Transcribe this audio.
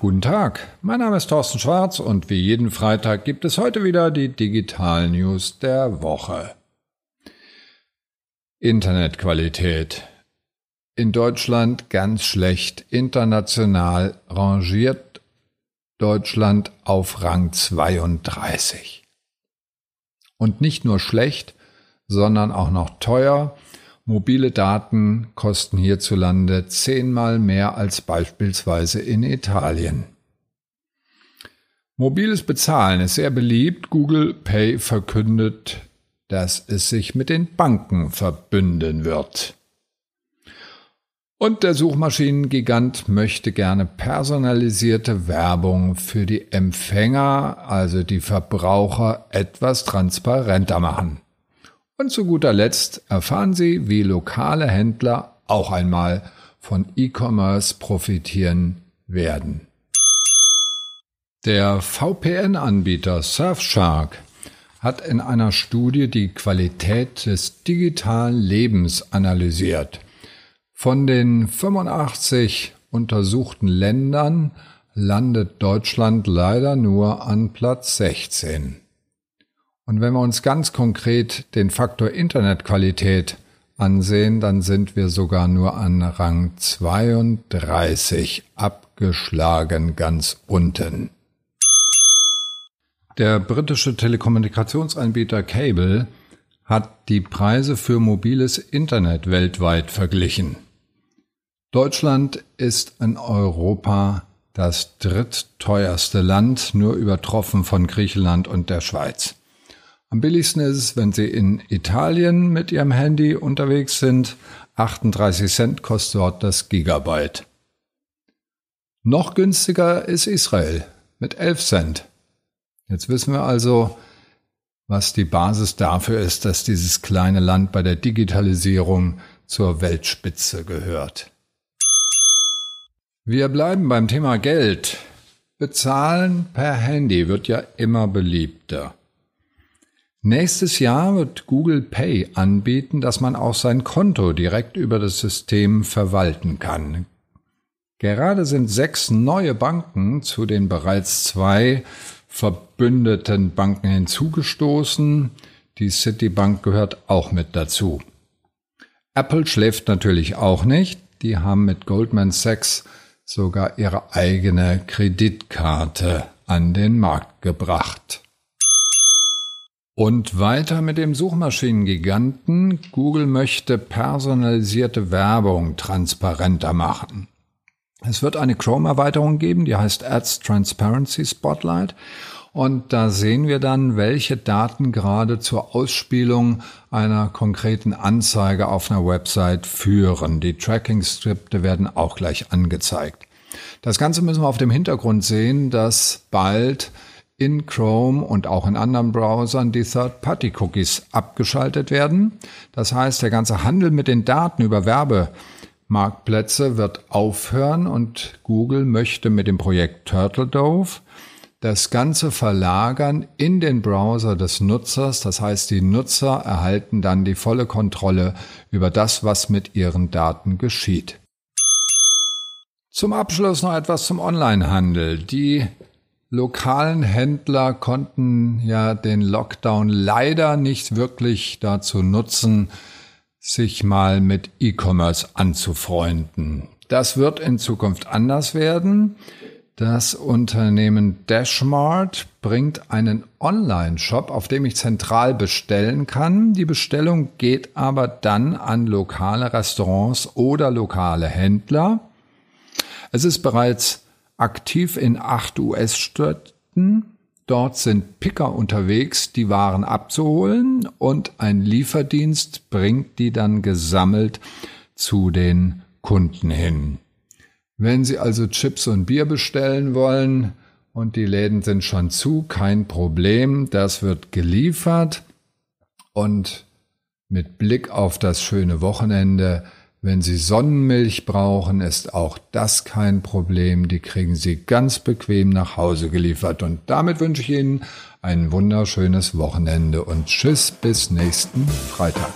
Guten Tag, mein Name ist Thorsten Schwarz und wie jeden Freitag gibt es heute wieder die Digital News der Woche. Internetqualität. In Deutschland ganz schlecht, international rangiert Deutschland auf Rang 32. Und nicht nur schlecht, sondern auch noch teuer Mobile Daten kosten hierzulande zehnmal mehr als beispielsweise in Italien. Mobiles Bezahlen ist sehr beliebt. Google Pay verkündet, dass es sich mit den Banken verbünden wird. Und der Suchmaschinengigant möchte gerne personalisierte Werbung für die Empfänger, also die Verbraucher, etwas transparenter machen. Und zu guter Letzt erfahren Sie, wie lokale Händler auch einmal von E-Commerce profitieren werden. Der VPN-Anbieter Surfshark hat in einer Studie die Qualität des digitalen Lebens analysiert. Von den 85 untersuchten Ländern landet Deutschland leider nur an Platz 16. Und wenn wir uns ganz konkret den Faktor Internetqualität ansehen, dann sind wir sogar nur an Rang 32 abgeschlagen ganz unten. Der britische Telekommunikationsanbieter Cable hat die Preise für mobiles Internet weltweit verglichen. Deutschland ist in Europa das drittteuerste Land, nur übertroffen von Griechenland und der Schweiz. Am billigsten ist es, wenn Sie in Italien mit Ihrem Handy unterwegs sind. 38 Cent kostet dort das Gigabyte. Noch günstiger ist Israel mit 11 Cent. Jetzt wissen wir also, was die Basis dafür ist, dass dieses kleine Land bei der Digitalisierung zur Weltspitze gehört. Wir bleiben beim Thema Geld. Bezahlen per Handy wird ja immer beliebter. Nächstes Jahr wird Google Pay anbieten, dass man auch sein Konto direkt über das System verwalten kann. Gerade sind sechs neue Banken zu den bereits zwei verbündeten Banken hinzugestoßen. Die Citibank gehört auch mit dazu. Apple schläft natürlich auch nicht. Die haben mit Goldman Sachs sogar ihre eigene Kreditkarte an den Markt gebracht. Und weiter mit dem Suchmaschinengiganten. Google möchte personalisierte Werbung transparenter machen. Es wird eine Chrome-Erweiterung geben, die heißt Ads Transparency Spotlight. Und da sehen wir dann, welche Daten gerade zur Ausspielung einer konkreten Anzeige auf einer Website führen. Die Tracking-Skripte werden auch gleich angezeigt. Das Ganze müssen wir auf dem Hintergrund sehen, dass bald in Chrome und auch in anderen Browsern die Third-Party-Cookies abgeschaltet werden. Das heißt, der ganze Handel mit den Daten über Werbemarktplätze wird aufhören und Google möchte mit dem Projekt Turtle Dove das Ganze verlagern in den Browser des Nutzers. Das heißt, die Nutzer erhalten dann die volle Kontrolle über das, was mit ihren Daten geschieht. Zum Abschluss noch etwas zum Onlinehandel. Die lokalen Händler konnten ja den Lockdown leider nicht wirklich dazu nutzen, sich mal mit E-Commerce anzufreunden. Das wird in Zukunft anders werden. Das Unternehmen Dashmart bringt einen Online-Shop, auf dem ich zentral bestellen kann. Die Bestellung geht aber dann an lokale Restaurants oder lokale Händler. Es ist bereits aktiv in acht US-Städten. Dort sind Picker unterwegs, die Waren abzuholen und ein Lieferdienst bringt die dann gesammelt zu den Kunden hin. Wenn Sie also Chips und Bier bestellen wollen und die Läden sind schon zu, kein Problem, das wird geliefert und mit Blick auf das schöne Wochenende wenn Sie Sonnenmilch brauchen, ist auch das kein Problem. Die kriegen Sie ganz bequem nach Hause geliefert. Und damit wünsche ich Ihnen ein wunderschönes Wochenende und tschüss bis nächsten Freitag.